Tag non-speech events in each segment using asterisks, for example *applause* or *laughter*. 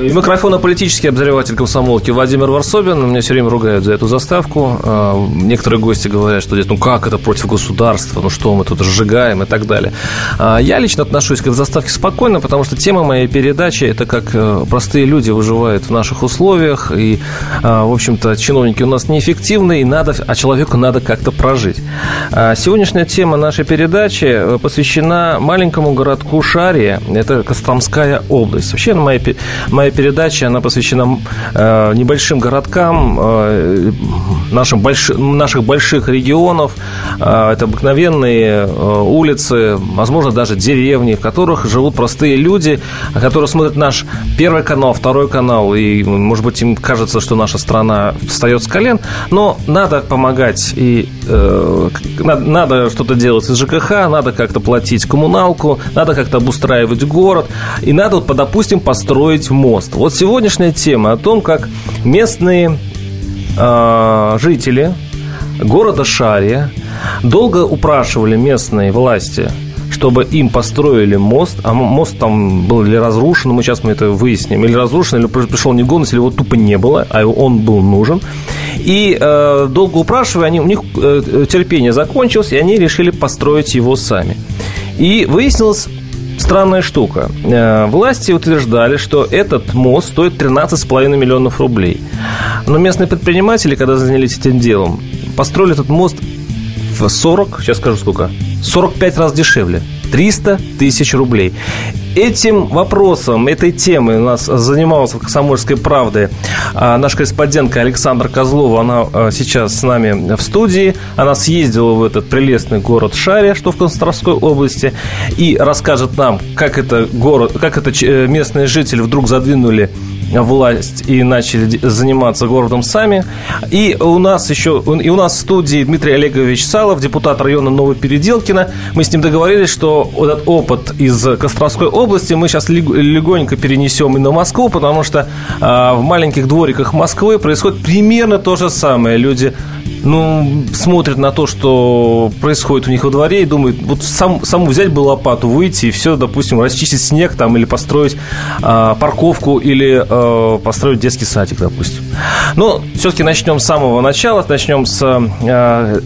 И микрофона политический обозреватель комсомолки Владимир Варсобин. Меня все время ругают за эту заставку. А, некоторые гости говорят, что здесь, ну как это против государства, ну что мы тут сжигаем и так далее. А, я лично отношусь к этой заставке спокойно, потому что тема моей передачи – это как э, простые люди выживают в наших условиях. И, а, в общем-то, чиновники у нас неэффективны, и надо, а человеку надо как-то прожить. Сегодняшняя тема нашей передачи э, посвящена маленькому городку Шария. Это Костромская область. Вообще, моя моя передача, она посвящена э, небольшим городкам, э, нашим больш... наших больших регионов. Э, это обыкновенные э, улицы, возможно, даже деревни, в которых живут простые люди, которые смотрят наш первый канал, второй канал, и, может быть, им кажется, что наша страна встает с колен, но надо помогать, и э, надо, надо что-то делать из ЖКХ, надо как-то платить коммуналку, надо как-то обустраивать город, и надо, вот, допустим, построить построить мост. Вот сегодняшняя тема о том, как местные э, жители города Шария долго упрашивали местные власти чтобы им построили мост, а мост там был или разрушен, мы сейчас мы это выясним, или разрушен, или пришел негодность, или его тупо не было, а он был нужен. И э, долго упрашивая, они, у них э, терпение закончилось, и они решили построить его сами. И выяснилось странная штука. Э, власти утверждали, что этот мост стоит 13,5 миллионов рублей. Но местные предприниматели, когда занялись этим делом, построили этот мост в 40, сейчас скажу сколько, 45 раз дешевле. 300 тысяч рублей. Этим вопросом, этой темой у нас занимался в «Комсомольской правде» а, наш корреспондентка Александра Козлова. Она а, сейчас с нами в студии. Она съездила в этот прелестный город Шаря, что в Костромской области, и расскажет нам, как это, город, как это э, местные жители вдруг задвинули власть и начали заниматься городом сами. И у нас еще, и у нас в студии Дмитрий Олегович Салов, депутат района Новопеределкино. Мы с ним договорились, что этот опыт из Костромской области мы сейчас легонько перенесем и на Москву, потому что а, в маленьких двориках Москвы происходит примерно то же самое. Люди ну, смотрят на то, что происходит у них во дворе и думают, вот сам, саму взять бы лопату, выйти и все, допустим, расчистить снег там или построить а, парковку или а, построить детский садик, допустим. Но все-таки начнем с самого начала, начнем с а,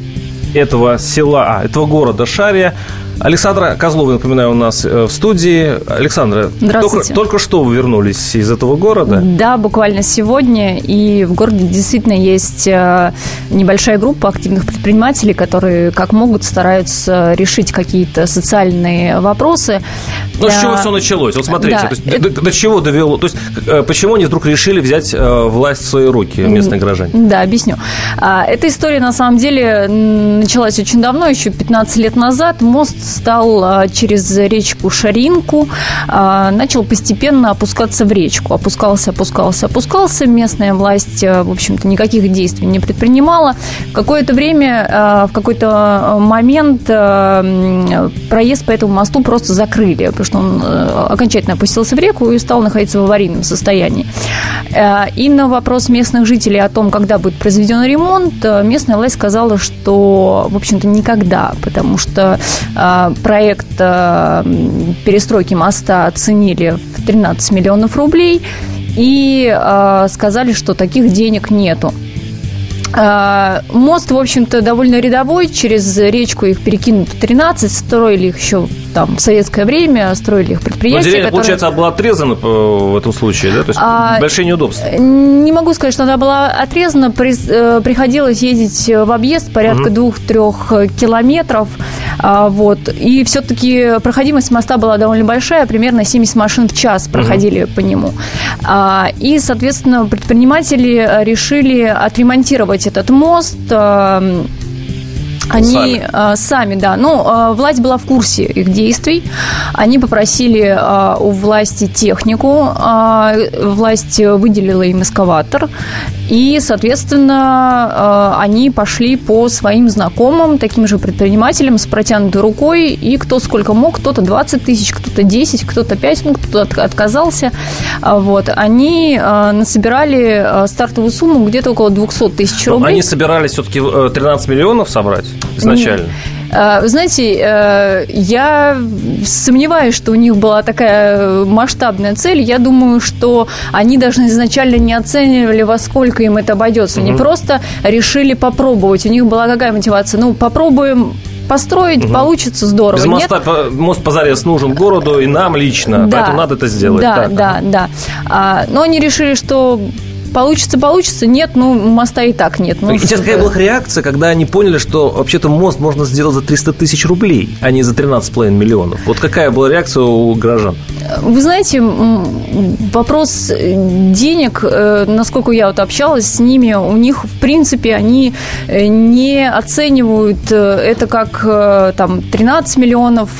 этого села, этого города Шария. Александра Козлова, напоминаю, у нас э, в студии. Александра, только, только что вы вернулись из этого города? Да, буквально сегодня. И в городе действительно есть э, небольшая группа активных предпринимателей, которые как могут стараются решить какие-то социальные вопросы. Ну, с чего все началось? Вот смотрите, да, то есть, это... до, до чего довело? То есть, э, почему они вдруг решили взять власть в свои руки, местные граждане? Да, объясню. А, эта история, на самом деле, началась очень давно, еще 15 лет назад. Мост стал а, через речку Шаринку, а, начал постепенно опускаться в речку. Опускался, опускался, опускался. Местная власть, а, в общем-то, никаких действий не предпринимала. Какое-то время, в какой-то момент проезд по этому мосту просто закрыли, потому что он окончательно опустился в реку и стал находиться в аварийном состоянии. И на вопрос местных жителей о том, когда будет произведен ремонт, местная власть сказала, что, в общем-то, никогда, потому что проект э, перестройки моста оценили в 13 миллионов рублей и э, сказали, что таких денег нету. Э, мост, в общем-то, довольно рядовой. Через речку их перекинут 13. Строили их еще там в советское время, строили их предприятия. Но деревня, которые... получается, была отрезана в этом случае, да? То есть а, большие неудобства. Не могу сказать, что она была отрезана. Э, приходилось ездить в объезд порядка угу. двух-трех километров. А, вот. И все-таки проходимость моста была довольно большая, примерно 70 машин в час проходили угу. по нему. А, и, соответственно, предприниматели решили отремонтировать этот мост они сами. А, сами, да. Ну, а, власть была в курсе их действий. Они попросили а, у власти технику. Власть выделила им эскаватор. И, соответственно, они пошли по своим знакомым, таким же предпринимателям с протянутой рукой. И кто сколько мог, кто-то 20 тысяч, кто-то 10, кто-то 5, ну, кто-то отказался. вот, они насобирали стартовую сумму где-то около 200 тысяч рублей. Они собирались все-таки 13 миллионов собрать изначально? Э, вы знаете, э, я сомневаюсь, что у них была такая масштабная цель. Я думаю, что они даже изначально не оценивали, во сколько им это обойдется. Они угу. просто решили попробовать. У них была какая мотивация? Ну, попробуем построить, угу. получится здорово. Без моста, Нет? мост позарез нужен городу и нам лично, да, поэтому надо это сделать. Да, так. да, да. А, но они решили, что Получится, получится. Нет, ну, моста и так нет. Ну, Сейчас какая была реакция, когда они поняли, что вообще-то мост можно сделать за 300 тысяч рублей, а не за 13,5 миллионов? Вот какая была реакция у горожан? Вы знаете, вопрос денег, э, насколько я вот общалась с ними, у них, в принципе, они э, не оценивают э, это как там 13 миллионов,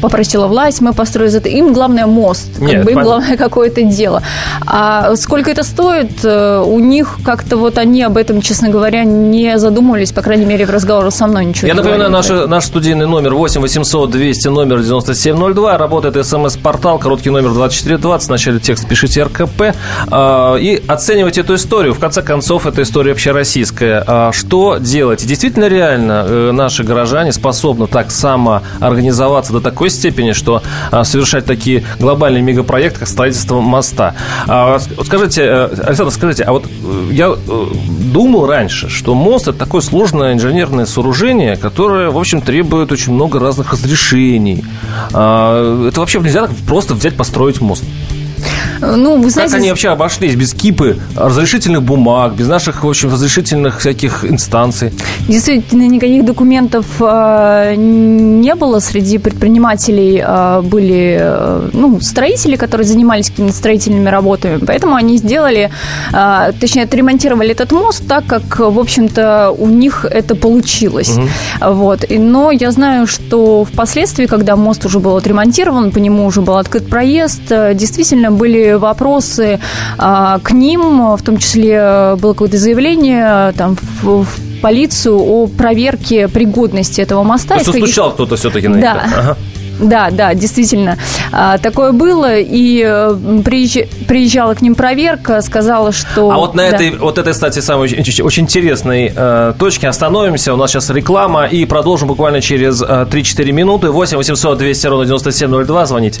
попросила власть, мы построили это. Им главное мост, как Нет, бы им главное *laughs* какое-то дело. А сколько это стоит, у них как-то вот они об этом, честно говоря, не задумывались, по крайней мере, в разговоре со мной ничего Я не напоминаю, наш, наш студийный номер 8 800 200 номер 9702, работает смс-портал, короткий номер 2420, в начале текста пишите РКП а, и оценивайте эту историю. В конце концов, это история общероссийская. А, что делать? Действительно реально э, наши горожане способны так самоорганизоваться до такой степени, что а, совершать такие глобальные мегапроекты, как строительство моста. Скажите, э, Александр, скажите, а вот э, я думал раньше, что мост – это такое сложное инженерное сооружение, которое, в общем, требует очень много разных разрешений. Это вообще нельзя просто взять, построить мост. Ну, вы знаете... Как они вообще обошлись без кипы разрешительных бумаг, без наших, в общем, разрешительных всяких инстанций? Действительно, никаких документов э, не было. Среди предпринимателей э, были э, ну, строители, которые занимались какими-то строительными работами. Поэтому они сделали, э, точнее, отремонтировали этот мост так, как, в общем-то, у них это получилось. Угу. Вот. Но я знаю, что впоследствии, когда мост уже был отремонтирован, по нему уже был открыт проезд, э, действительно были вопросы а, к ним, в том числе э, было какое-то заявление там, в, в полицию о проверке пригодности этого моста. То есть стучал кто-то все-таки на да. Ага. Да, да, действительно. А, такое было, и э, приезжала к ним проверка, сказала, что... А вот на да. этой, вот этой, кстати, самой очень, интересной э, точке остановимся. У нас сейчас реклама, и продолжим буквально через э, 3-4 минуты. 8 800 200 ровно 9702, звоните.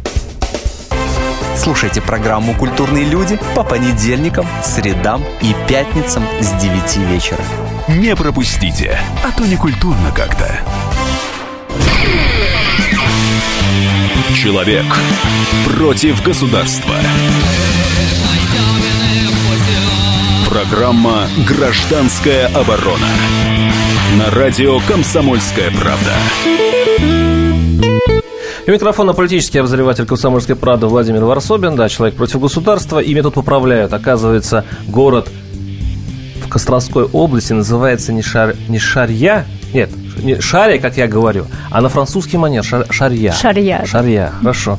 Слушайте программу «Культурные люди» по понедельникам, средам и пятницам с 9 вечера. Не пропустите, а то не культурно как-то. Человек против государства. Программа «Гражданская оборона». На радио «Комсомольская правда». У микрофона политический обозреватель комсомольской правды Владимир Варсобин, да, человек против государства. И меня тут поправляют. Оказывается, город в Костровской области называется не, шар... не Шарья, нет, не Шария, как я говорю, а на французский манер шар, Шарья. Шарья. Шарья, хорошо.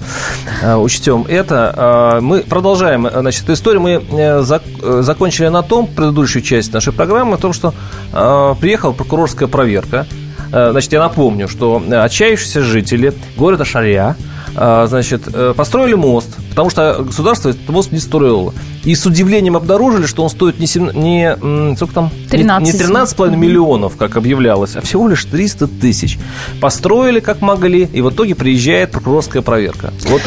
Uh, учтем это. Uh, мы продолжаем, значит, историю. Мы uh, зак- закончили на том, предыдущую часть нашей программы, о том, что приехала прокурорская проверка Э, значит, я напомню, что э, отчаявшиеся жители города Шарья э, значит, построили мост, потому что государство этот мост не строило. И с удивлением обнаружили, что он стоит не, 7, не сколько там? 13. Не 13,5 миллионов, как объявлялось, а всего лишь 300 тысяч. Построили как могли, и в итоге приезжает прокурорская проверка. Вот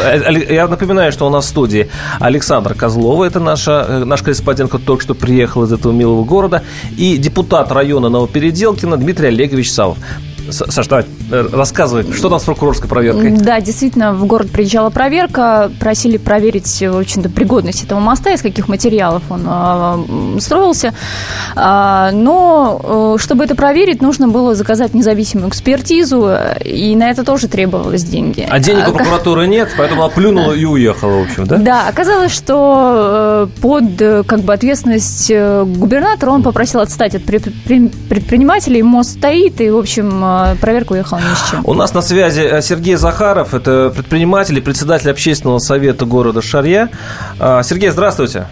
я напоминаю, что у нас в студии Александр Козлова, это наша, наш корреспондент, который только что приехал из этого милого города, и депутат района Новопеределкина Дмитрий Олегович Савов. Саш, давай, э, рассказывай, что там с прокурорской проверкой? Да, действительно, в город приезжала проверка, просили проверить, в общем-то, пригодность этого моста, из каких материалов он э, строился. А, но, э, чтобы это проверить, нужно было заказать независимую экспертизу, и на это тоже требовалось деньги. А денег у прокуратуры нет, поэтому она плюнула и уехала, в общем, да? Да, оказалось, что под как бы ответственность губернатора он попросил отстать от предпринимателей, мост стоит, и, в общем, э, проверка уехала ни с чем. У нас на связи э, Сергей Захаров, это предприниматель и председатель общественного совета города Шарья. А, Сергей, здравствуйте.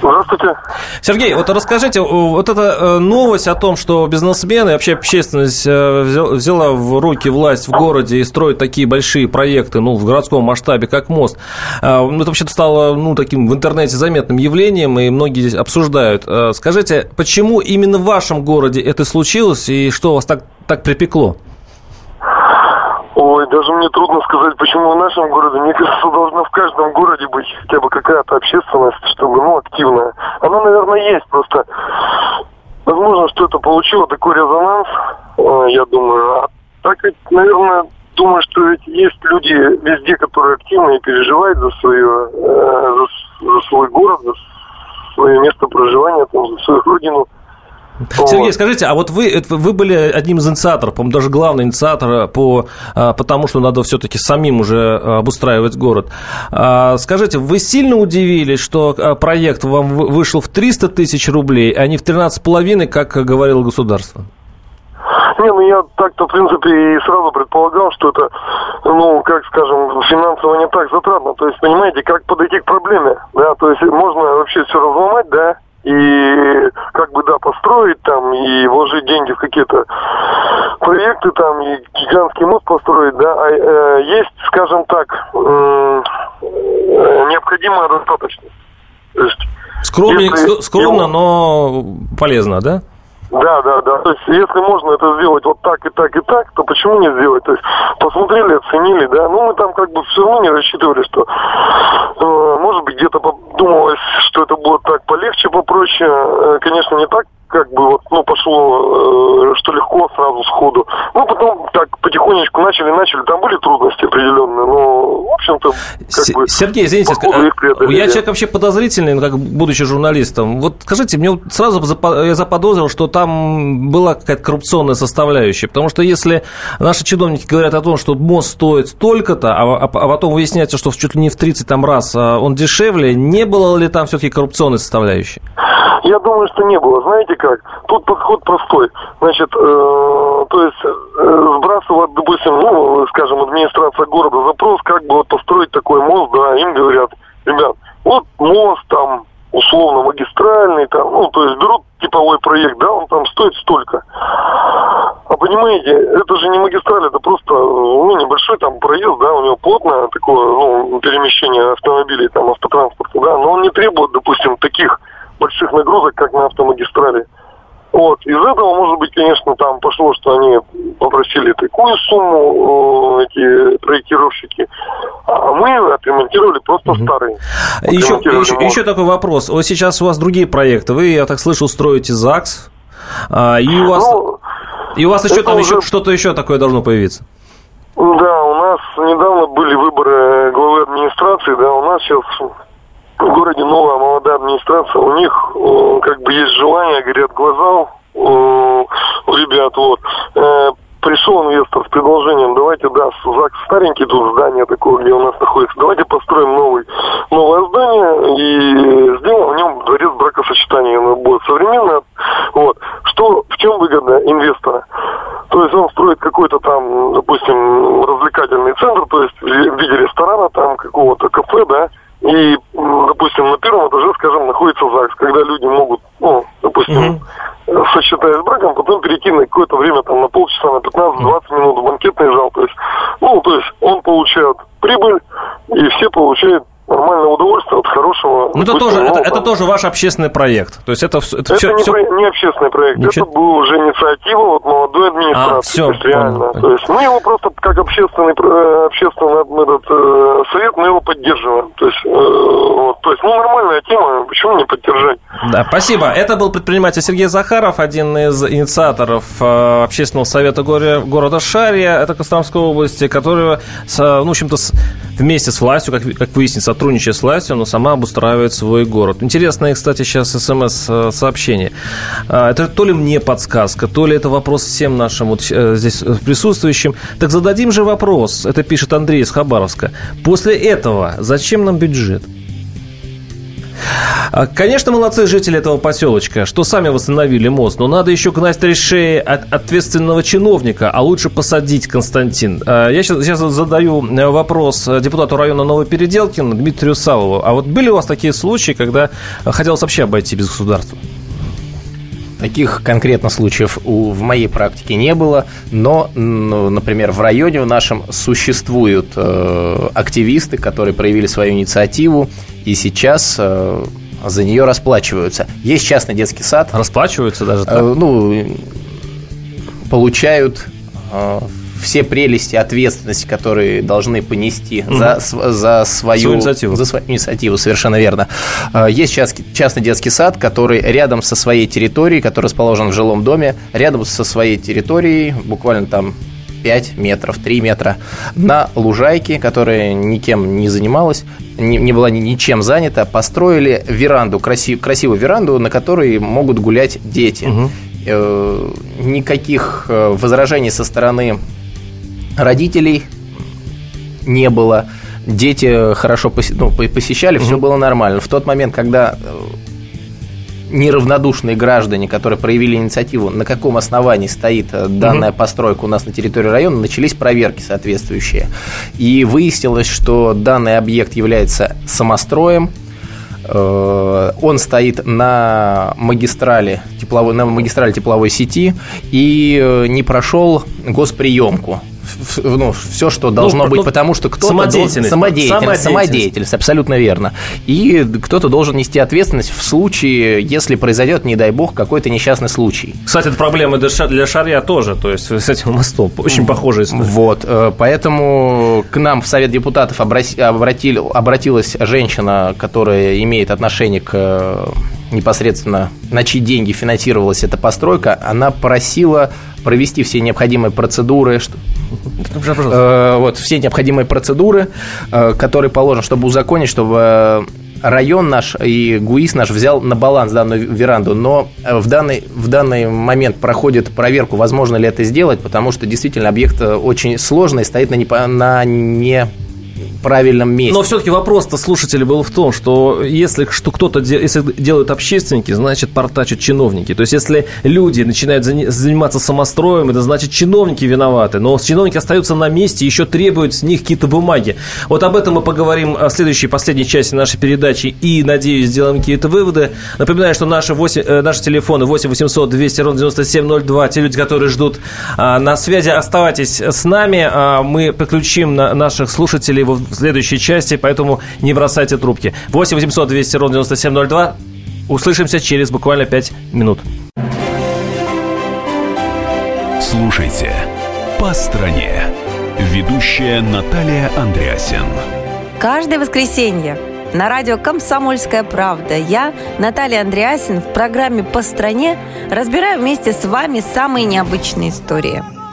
Здравствуйте. Сергей, вот расскажите, вот эта э, новость о том, что бизнесмены и вообще общественность взяла в руки власть в городе и строит такие большие проекты, ну, в городском масштабе, как мост, это вообще-то стало, ну, таким в интернете заметным явлением, и многие здесь обсуждают. Скажите, почему именно в вашем городе это случилось, и что вас так так припекло? Ой, даже мне трудно сказать, почему в нашем городе. Мне кажется, должна в каждом городе быть хотя бы какая-то общественность, чтобы, ну, активная. Она, наверное, есть, просто возможно, что это получило такой резонанс, э, я думаю. А так ведь, наверное, думаю, что ведь есть люди везде, которые активны и переживают за свое, э, за, за свой город, за свое место проживания, там, за свою родину. Сергей, скажите, а вот вы, вы были одним из инициаторов, по-моему, даже главный инициатор по, а, потому что надо все-таки самим уже обустраивать город. А, скажите, вы сильно удивились, что а, проект вам вышел в 300 тысяч рублей, а не в 13,5, как говорило государство? Не, ну я так-то, в принципе, и сразу предполагал, что это, ну, как скажем, финансово не так затратно. То есть, понимаете, как подойти к проблеме, да, то есть можно вообще все разломать, да, и как бы, да, построить там и вложить деньги в какие-то проекты там и гигантский мост построить, да, а э, есть, скажем так, э, необходимая достаточность. То есть, Скромно, если, скромно, но полезно, да? Да, да, да. То есть, если можно это сделать вот так и так и так, то почему не сделать? То есть, посмотрели, оценили, да. Ну, мы там как бы все равно не рассчитывали, что, э, может быть, где-то подумалось, что это будет так полегче, попроще. Э, конечно, не так, как бы вот, ну, пошло, э, что легко сразу сходу. Ну, потом так потихонечку начали, начали. Там были трудности определенные, но, в общем-то, как бы... Сергей, извините, я человек вообще подозрительный, как будучи журналистом. Вот скажите, мне вот сразу я заподозрил, что там была какая-то коррупционная составляющая. Потому что если наши чиновники говорят о том, что мост стоит столько-то, а, а, а потом выясняется, что чуть ли не в 30 там раз а он дешевле, не было ли там все-таки коррупционной составляющей? Я думаю, что не было. Знаете как? Тут подход простой. Значит, э, то есть э, сбрасывать, допустим, ну, скажем, администрация города запрос, как бы вот построить такой мост, да, им говорят, ребят, вот мост там условно магистральный, там, ну, то есть берут типовой проект, да, он там стоит столько. А понимаете, это же не магистраль, это просто ну, небольшой там проезд, да, у него плотное такое, ну, перемещение автомобилей, там, автотранспорта, да, но он не требует, допустим, таких больших нагрузок, как на автомагистрали. Вот. Из этого, может быть, конечно, там пошло, что они попросили такую сумму, эти проектировщики, а мы отремонтировали просто угу. старые. Еще, еще, еще такой вопрос. Вот сейчас у вас другие проекты. Вы, я так слышал, строите ЗАГС, а, и у вас, ну, и у вас еще там уже... еще что-то еще такое должно появиться. Да, у нас недавно были выборы главы администрации, да, у нас сейчас в городе новая молодая администрация, у них э, как бы есть желание, горят глаза э, у ребят, вот. Э, пришел инвестор с предложением, давайте, да, ЗАГС старенький тут здание такое, где у нас находится, давайте построим новый, новое здание и сделаем в нем дворец бракосочетания, оно будет современное. Вот. Что, в чем выгода инвестора? То есть он строит какой-то там, допустим, развлекательный центр, то есть в виде ресторана, там какого-то кафе, да, и, допустим, на первом этаже, скажем, находится ЗАГС, когда люди могут, ну, допустим, mm-hmm. сочетаясь с браком, потом перейти на какое-то время, там, на полчаса, на 15-20 минут в банкетный зал. То есть, ну, то есть он получает прибыль, и все получают нормальное удовольствие от хорошего, Ну, это тоже, ваш общественный проект. То есть это, это, это все, не, все... не общественный проект, Ничего... это был уже инициатива вот молодой администрации. А, все, то есть, реально. То есть мы его просто как общественный, общественный этот, э, совет, мы его поддерживаем. То есть, э, вот, то есть, ну, нормальная тема, почему не поддержать? Да, спасибо. Это был предприниматель Сергей Захаров, один из инициаторов э, общественного совета города Шария, это Костромской области, который, ну, в общем-то, вместе с властью, как, как выяснится, сотрудничая с властью, но сама обустраивает свой город. Интересное, кстати, сейчас смс-сообщение. А, это то ли мне подсказка, то ли это вопрос всем нашим вот э, здесь присутствующим. Так зададим же вопрос, это пишет Андрей из Хабаровска. После этого зачем нам бюджет? А, конечно, молодцы жители этого поселочка, что сами восстановили мост, но надо еще гнать три шеи от ответственного чиновника, а лучше посадить, Константин. А, я сейчас, задаю э, вопрос депутату района Новопеределкина Дмитрию Савову. А вот были у вас такие случаи, когда хотелось вообще обойти без государства? Таких конкретно случаев у, в моей практике не было, но, ну, например, в районе в нашем существуют э, активисты, которые проявили свою инициативу и сейчас э, за нее расплачиваются. Есть частный детский сад. Расплачиваются даже так? Э, ну, получают э, все прелести ответственности, которые должны понести угу. за, за свою, свою инициативу. За свою инициативу, совершенно верно. А, есть частный детский сад, который рядом со своей территорией, который расположен в жилом доме, рядом со своей территорией, буквально там 5 метров, 3 метра на лужайке, которая никем не занималась, не, не была ничем занята, построили веранду, красив, красивую веранду, на которой могут гулять дети. Угу. Никаких э, возражений со стороны родителей не было, дети хорошо ну, посещали, все было нормально. В тот момент, когда э, неравнодушные граждане, которые проявили инициативу, на каком основании стоит э, данная постройка у нас на территории района, начались проверки соответствующие. И выяснилось, что данный объект является самостроем, э, он стоит на магистрали тепловой, на магистрали тепловой сети и не прошел госприемку ну, все, что должно ну, быть, ну, потому что кто-то самодеятельность, должен, самодеятельность, самодеятельность, абсолютно верно. И кто-то должен нести ответственность в случае, если произойдет, не дай бог, какой-то несчастный случай. Кстати, это проблема для Шарья тоже, то есть с этим мостом очень похожая история. Вот, э, поэтому к нам в Совет депутатов обратили, обратилась женщина, которая имеет отношение к э, непосредственно на чьи деньги финансировалась эта постройка, она просила провести все необходимые процедуры, что, э, вот, все необходимые процедуры, э, которые положены, чтобы узаконить, чтобы э, район наш и ГУИС наш взял на баланс данную веранду, но в данный, в данный момент проходит проверку, возможно ли это сделать, потому что действительно объект очень сложный, стоит на, не, на не правильном месте. Но все-таки вопрос-то слушателя был в том, что если что кто-то если делают общественники, значит портачат чиновники. То есть если люди начинают заниматься самостроем, это значит чиновники виноваты. Но чиновники остаются на месте еще требуют с них какие-то бумаги. Вот об этом мы поговорим в следующей, последней части нашей передачи и, надеюсь, сделаем какие-то выводы. Напоминаю, что наши, 8, э, наши телефоны 8 800 200 ровно 9702, те люди, которые ждут а, на связи, оставайтесь с нами. А, мы подключим на наших слушателей в следующей части, поэтому не бросайте трубки. 8 800 200 ровно 9702. Услышимся через буквально 5 минут. Слушайте «По стране». Ведущая Наталья Андреасен. Каждое воскресенье на радио «Комсомольская правда» я, Наталья Андреасин, в программе «По стране» разбираю вместе с вами самые необычные истории –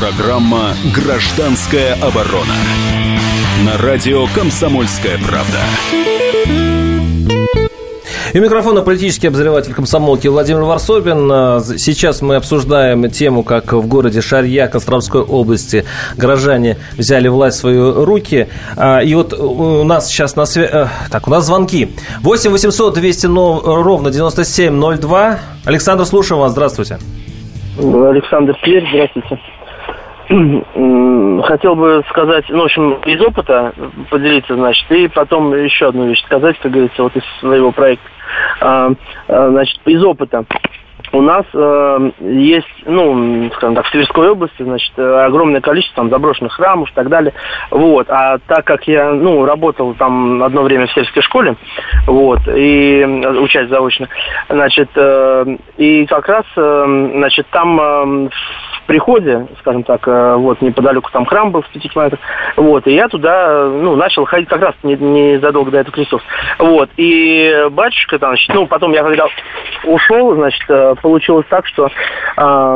Программа «Гражданская оборона». На радио «Комсомольская правда». И микрофона политический обозреватель комсомолки Владимир Варсобин. Сейчас мы обсуждаем тему, как в городе Шарья Костромской области горожане взяли власть в свои руки. А, и вот у нас сейчас на связи... Э, так, у нас звонки. 8 800 200 ровно 9702. Александр, слушаем вас. Здравствуйте. Александр Тверь, здравствуйте. Хотел бы сказать, ну, в общем, из опыта поделиться, значит, и потом еще одну вещь сказать, как говорится, вот из своего проекта. А, а, значит, из опыта у нас э, есть, ну, скажем так, в Тверской области, значит, огромное количество там заброшенных храмов и так далее. Вот. А так как я, ну, работал там одно время в сельской школе, вот, и учась заочно, значит, э, и как раз, э, значит, там э, приходе, скажем так, э, вот неподалеку там храм был в пяти километрах, вот, и я туда, ну, начал ходить как раз незадолго не до этого крестов, вот, и батюшка там, значит, ну, потом я когда ушел, значит, э, получилось так, что, э,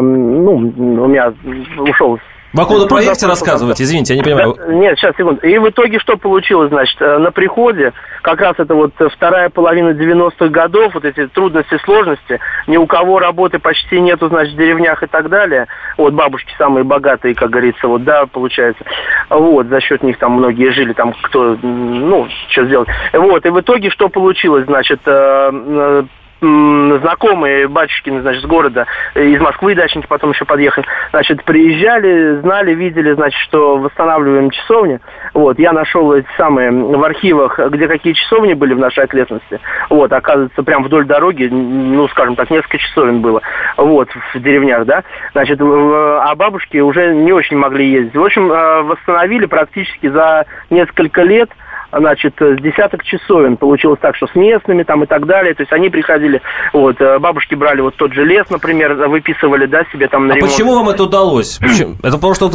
ну, у меня ушел по какому проекте рассказывать? Извините, я не понимаю. Да, нет, сейчас, секунду. И в итоге что получилось, значит, э, на приходе, как раз это вот вторая половина 90-х годов, вот эти трудности, сложности, ни у кого работы почти нету, значит, в деревнях и так далее. Вот бабушки самые богатые, как говорится, вот, да, получается. Вот, за счет них там многие жили, там кто, ну, что сделать. Вот, и в итоге что получилось, значит, э, э, знакомые батюшкины, значит, с города, из Москвы дачники потом еще подъехали, значит, приезжали, знали, видели, значит, что восстанавливаем часовни. Вот, я нашел эти самые в архивах, где какие часовни были в нашей окрестности. Вот, оказывается, прям вдоль дороги, ну, скажем так, несколько часовен было. Вот, в деревнях, да. Значит, а бабушки уже не очень могли ездить. В общем, э, восстановили практически за несколько лет – значит, с десяток часовен. Получилось так, что с местными там и так далее. То есть они приходили, вот, э, бабушки брали вот тот же лес, например, выписывали, да, себе там на а ремонт. почему вам это удалось? *clears throat* Это потому что...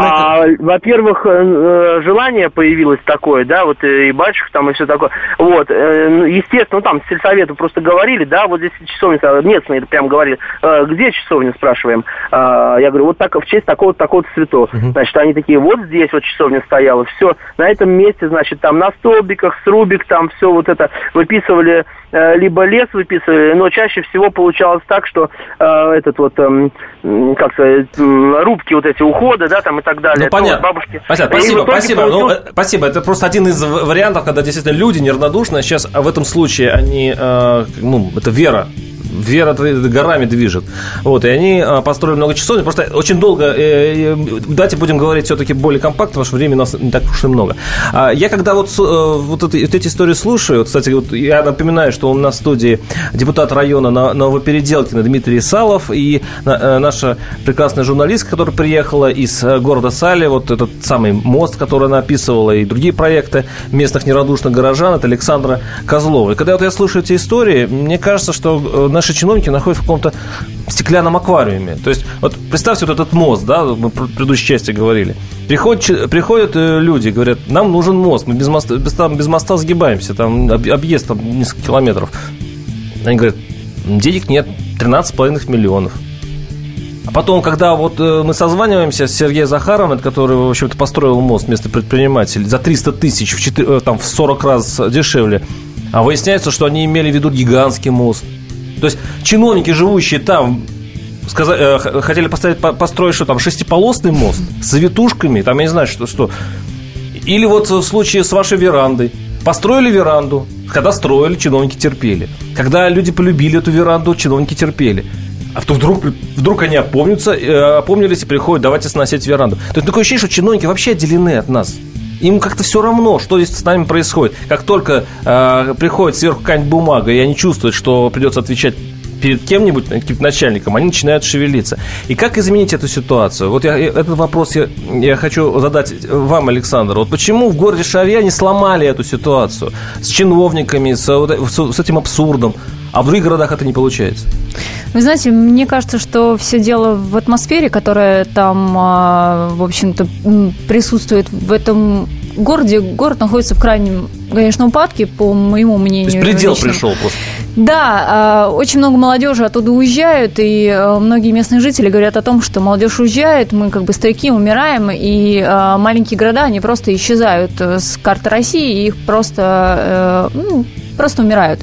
А, во-первых, э, желание появилось такое, да, вот и батюшка там и все такое. Вот, э, ну, естественно, ну там сельсовету просто говорили, да, вот здесь часовня, местные прям говорили, где часовня, спрашиваем. А, я говорю, вот так, в честь такого-то, такого-то святого. Значит, они такие, вот здесь вот часовня стояла, все, на этом месте, значит, там на столбиках, срубик, там все вот это выписывали, э, либо лес выписывали, но чаще всего получалось так, что э, этот вот, э, как сказать, рубки вот эти ухода, да, там и так далее. Ну, понятно. бабушки. Спасибо, спасибо, спасибо. Ну, получилось... Ну, спасибо. Это просто один из вариантов, когда действительно люди неравнодушны. Сейчас в этом случае они, э, ну, это вера вера горами движет. Вот, и они а, построили много часов. Просто очень долго, э, э, давайте будем говорить все-таки более компактно, потому что времени у нас не так уж и много. А, я когда вот, э, вот, эти, вот эти истории слушаю, кстати, вот я напоминаю, что у нас в студии депутат района Новопеределкина Дмитрий Салов и наша прекрасная журналистка, которая приехала из города Сали, вот этот самый мост, который она описывала, и другие проекты местных нерадушных горожан, это Александра Козлова. И когда вот я слушаю эти истории, мне кажется, что наши чиновники находятся в каком-то стеклянном аквариуме. То есть, вот представьте вот этот мост, да, мы в предыдущей части говорили. Приходят, приходят э, люди, говорят, нам нужен мост, мы без моста, без, там, без моста сгибаемся, там объезд там несколько километров. Они говорят, денег нет, 13,5 миллионов. А потом, когда вот э, мы созваниваемся с Сергеем Захаровым, который, в общем-то, построил мост вместо предпринимателей за 300 тысяч, в, 4, э, там, в 40 раз дешевле, а выясняется, что они имели в виду гигантский мост – то есть чиновники, живущие там, сказали, э, хотели поставить, построить что там, шестиполосный мост с витушками, там, я не знаю, что, что. Или вот в случае с вашей верандой. Построили веранду, когда строили, чиновники терпели. Когда люди полюбили эту веранду, чиновники терпели. А то вдруг, вдруг они опомнятся, э, опомнились и приходят, давайте сносить веранду. То есть такое ощущение, что чиновники вообще отделены от нас. Им как-то все равно, что здесь с нами происходит. Как только э, приходит сверху какая-нибудь бумага, и они чувствуют, что придется отвечать перед кем-нибудь, каким-то начальником, они начинают шевелиться. И как изменить эту ситуацию? Вот я, этот вопрос я, я хочу задать вам, Александр. Вот почему в городе Шарья не сломали эту ситуацию с чиновниками, с, с, с этим абсурдом, а в других городах это не получается? Вы знаете, мне кажется, что все дело в атмосфере, которая там, а, в общем-то, присутствует в этом городе. Город находится в крайнем, конечно, упадке, по моему мнению. То есть предел лично. пришел просто. Да, а, очень много молодежи оттуда уезжают, и а, многие местные жители говорят о том, что молодежь уезжает, мы как бы старики умираем, и маленькие города, они просто исчезают э, с карты России, и их просто э, ну, просто умирают.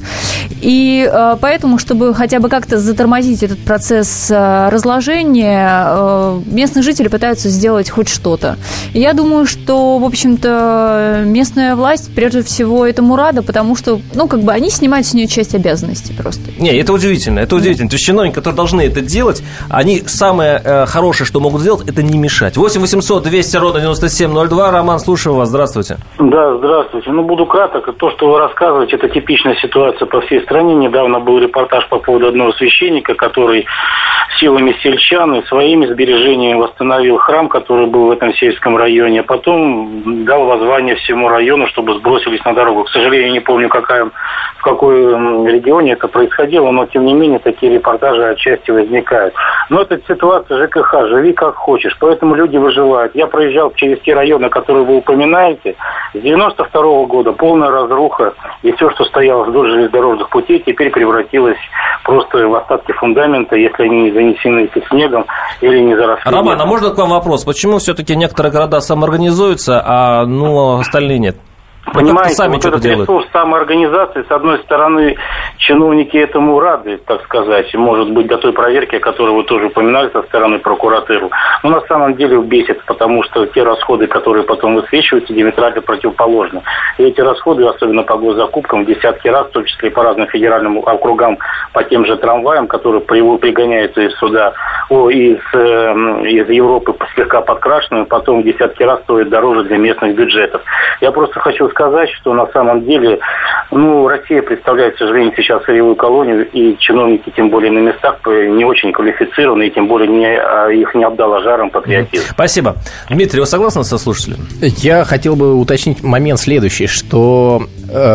И э, поэтому, чтобы хотя бы как-то затормозить этот процесс э, разложения, э, местные жители пытаются сделать хоть что-то. Я думаю, что, в общем-то, местная власть прежде всего этому рада, потому что, ну, как бы они снимают с нее часть обязанностей просто. Не, это удивительно, это удивительно. То есть чиновники, которые должны это делать, они самое э, хорошее, что могут сделать, это не мешать. 8 800 200 ровно 9702. Роман, слушаю вас. Здравствуйте. Да, здравствуйте. Ну, буду краток. То, что вы рассказываете, это типичная ситуация по всей стране. Недавно был репортаж по поводу одного священника, который силами сельчан и своими сбережениями восстановил храм, который был в этом сельском районе, а потом дал воззвание всему району, чтобы сбросились на дорогу. К сожалению, не помню, какая, в какой регионе это происходило, но тем не менее такие репортажи отчасти возникают. Но это ситуация ЖКХ, живи как хочешь, поэтому люди выживают. Я проезжал через те районы, которые вы упоминаете, с 92 -го года полная разруха, и все, что стояло вдоль железнодорожных путей, теперь превратилось просто в остатки фундамента, если они не занесены снегом или не заросли. Роман, а можно к вам вопрос? Почему все-таки некоторые города самоорганизуются, а ну, остальные нет? Понимаете, сами вот этот делают. ресурс самоорганизации, с одной стороны, чиновники этому рады, так сказать, может быть, до той проверки, о которой вы тоже упоминали со стороны прокуратуры. Но на самом деле бесит, потому что те расходы, которые потом высвечиваются, диаметрально противоположны. И эти расходы, особенно по госзакупкам, в десятки раз, в том числе и по разным федеральным округам, по тем же трамваям, которые пригоняются из суда, о, из, э, из Европы слегка подкрашенными, потом в десятки раз стоят дороже для местных бюджетов. Я просто хочу сказать, что на самом деле, ну, Россия представляет, к сожалению, сейчас сырьевую колонию, и чиновники, тем более на местах, не очень квалифицированы, и тем более не, а, их не обдало жаром патриотизм. Спасибо. Дмитрий, вы согласны со слушателем? Я хотел бы уточнить момент следующий, что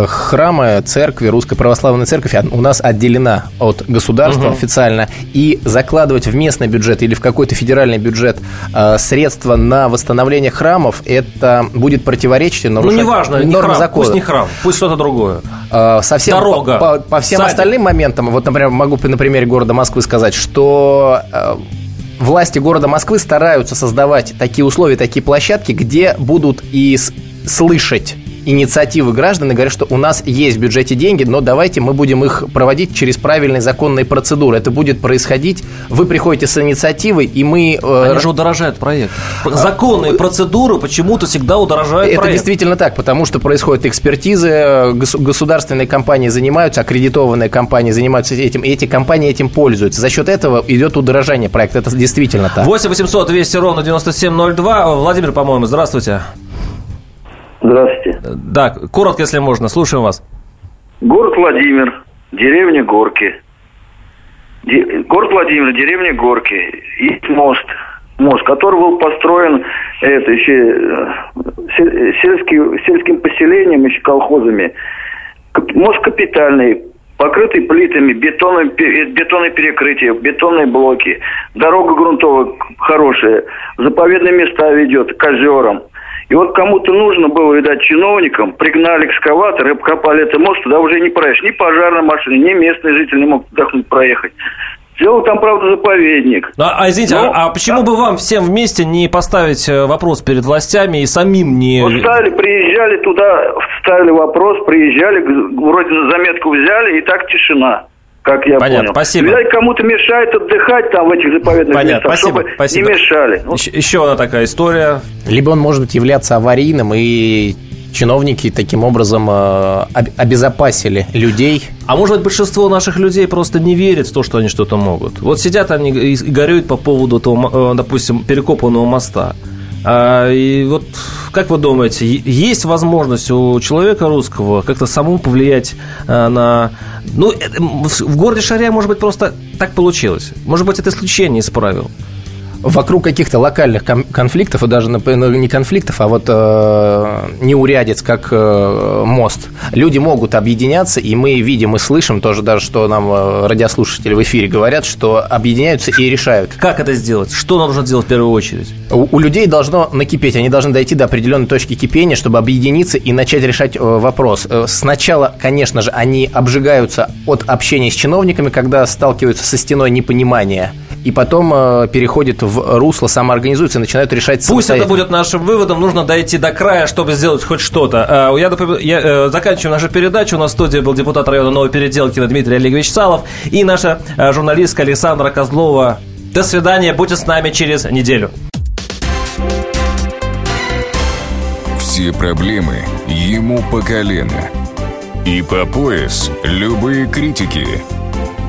храмы, церкви, Русская Православная Церковь у нас отделена от государства угу. официально, и закладывать в местный бюджет или в какой-то федеральный бюджет э, средства на восстановление храмов, это будет противоречить нарушать... Ну, неважно, не храм, закона. пусть не храм, пусть что-то другое. Э, совсем Дорога, по, по, по всем садик. остальным моментам, вот, например, могу на примере города Москвы сказать, что э, власти города Москвы стараются создавать такие условия, такие площадки, где будут и слышать инициативы граждан и говорят, что у нас есть в бюджете деньги, но давайте мы будем их проводить через правильные законные процедуры. Это будет происходить, вы приходите с инициативой, и мы... Э, Они же удорожают проект. Законные процедуры почему-то всегда удорожают Это проект. действительно так, потому что происходят экспертизы, государственные компании занимаются, аккредитованные компании занимаются этим, и эти компании этим пользуются. За счет этого идет удорожание проекта. Это действительно так. 8 800 200 ровно 9702. Владимир, по-моему, здравствуйте. Здравствуйте. Да, коротко, если можно. Слушаем вас. Город Владимир, деревня Горки. Де... Город Владимир, деревня Горки. Есть мост. Мост, который был построен это, еще, э, сельским, сельским поселением, еще колхозами. Мост капитальный, покрытый плитами, бетонное, бетонное перекрытие, бетонные блоки. Дорога грунтовая хорошая. заповедные места ведет к озерам. И вот кому-то нужно было, видать, чиновникам, пригнали экскаватор и обкопали этот мост, туда уже не проедешь. Ни пожарная машина, ни местные жители не могут вдохнуть проехать. Сделал там, правда, заповедник. Ну, а, извините, Но, а, а почему бы вам всем вместе не поставить э, вопрос перед властями и самим не... Вот ставили, приезжали туда, ставили вопрос, приезжали, вроде на заметку взяли, и так тишина как я Понятно, понял. спасибо. Видать, кому-то мешает отдыхать там в этих заповедных Понятно, местах, спасибо, чтобы спасибо. не мешали. Ну, еще, еще одна такая история. Либо он может являться аварийным, и чиновники таким образом э, обезопасили людей. А может быть, большинство наших людей просто не верит в то, что они что-то могут. Вот сидят они и горюют по поводу, того, э, допустим, перекопанного моста. А, и вот как вы думаете, есть возможность у человека русского как-то самому повлиять а, на... Ну, в городе Шаря, может быть, просто так получилось. Может быть, это исключение из правил вокруг каких-то локальных конфликтов, и даже ну, не конфликтов, а вот э, неурядиц, как э, мост, люди могут объединяться, и мы видим и слышим тоже даже, что нам э, радиослушатели в эфире говорят, что объединяются и решают. Как это сделать? Что нужно делать в первую очередь? У, у людей должно накипеть, они должны дойти до определенной точки кипения, чтобы объединиться и начать решать э, вопрос. Э, сначала, конечно же, они обжигаются от общения с чиновниками, когда сталкиваются со стеной непонимания – и потом э, переходит в русло, самоорганизуется и начинают решать Пусть это будет нашим выводом, нужно дойти до края, чтобы сделать хоть что-то. Э, я, я э, заканчиваю нашу передачу. У нас в студии был депутат района Новой Переделкина Дмитрий Олегович Салов и наша э, журналистка Александра Козлова. До свидания, будьте с нами через неделю. Все проблемы ему по колено. И по пояс любые критики.